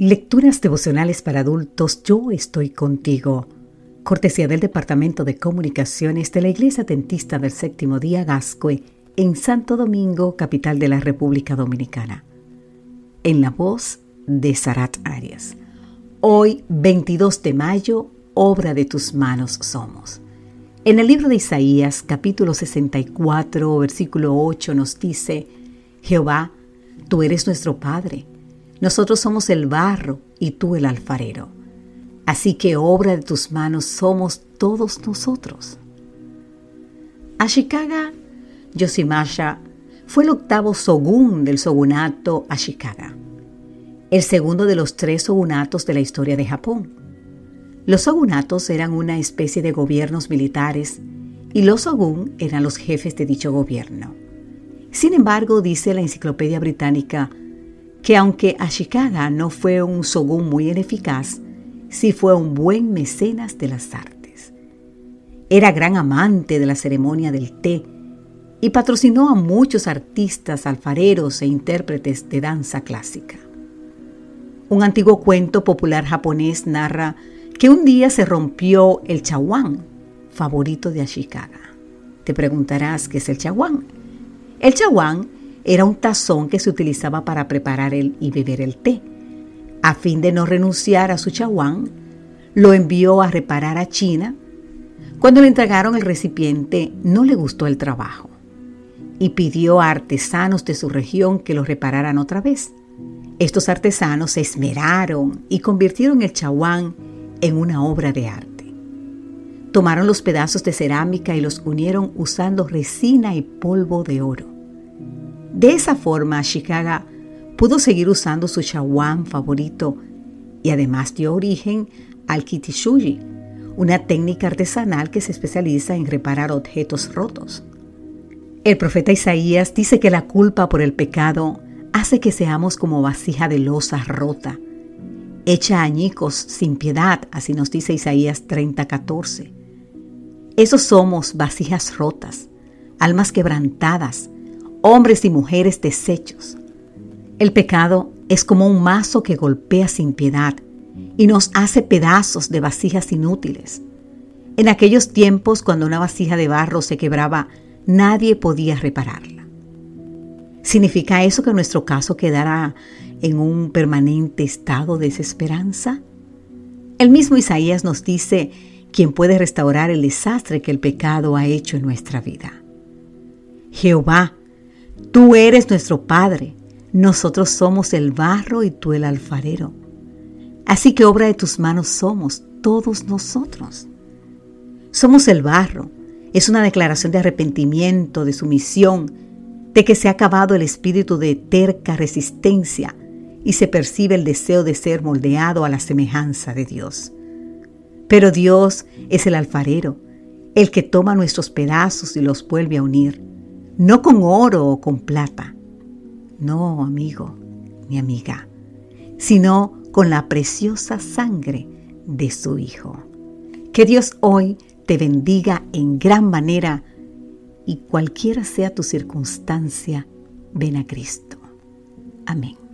Lecturas devocionales para adultos, yo estoy contigo. Cortesía del Departamento de Comunicaciones de la Iglesia Dentista del Séptimo Día Gascue en Santo Domingo, capital de la República Dominicana. En la voz de Sarat Arias. Hoy, 22 de mayo, obra de tus manos somos. En el libro de Isaías, capítulo 64, versículo 8, nos dice, Jehová, tú eres nuestro Padre nosotros somos el barro y tú el alfarero. Así que obra de tus manos somos todos nosotros. Ashikaga Yoshimasha fue el octavo shogun del shogunato Ashikaga, el segundo de los tres shogunatos de la historia de Japón. Los shogunatos eran una especie de gobiernos militares y los shogun eran los jefes de dicho gobierno. Sin embargo, dice la enciclopedia británica que aunque Ashikaga no fue un shogun muy ineficaz, sí fue un buen mecenas de las artes. Era gran amante de la ceremonia del té y patrocinó a muchos artistas, alfareros e intérpretes de danza clásica. Un antiguo cuento popular japonés narra que un día se rompió el chawan, favorito de Ashikaga. Te preguntarás qué es el chawan. El chawan era un tazón que se utilizaba para preparar el y beber el té. A fin de no renunciar a su chaguán, lo envió a reparar a China. Cuando le entregaron el recipiente, no le gustó el trabajo y pidió a artesanos de su región que lo repararan otra vez. Estos artesanos se esmeraron y convirtieron el chaguán en una obra de arte. Tomaron los pedazos de cerámica y los unieron usando resina y polvo de oro. De esa forma, Ashikaga pudo seguir usando su shawan favorito y además dio origen al kitishuji, una técnica artesanal que se especializa en reparar objetos rotos. El profeta Isaías dice que la culpa por el pecado hace que seamos como vasija de losa rota, hecha añicos sin piedad, así nos dice Isaías 30:14. Esos somos vasijas rotas, almas quebrantadas, hombres y mujeres deshechos. El pecado es como un mazo que golpea sin piedad y nos hace pedazos de vasijas inútiles. En aquellos tiempos, cuando una vasija de barro se quebraba, nadie podía repararla. ¿Significa eso que nuestro caso quedará en un permanente estado de desesperanza? El mismo Isaías nos dice quién puede restaurar el desastre que el pecado ha hecho en nuestra vida. Jehová, Tú eres nuestro Padre, nosotros somos el barro y tú el alfarero. Así que obra de tus manos somos todos nosotros. Somos el barro. Es una declaración de arrepentimiento, de sumisión, de que se ha acabado el espíritu de terca resistencia y se percibe el deseo de ser moldeado a la semejanza de Dios. Pero Dios es el alfarero, el que toma nuestros pedazos y los vuelve a unir no con oro o con plata, no amigo ni amiga, sino con la preciosa sangre de su Hijo. Que Dios hoy te bendiga en gran manera y cualquiera sea tu circunstancia, ven a Cristo. Amén.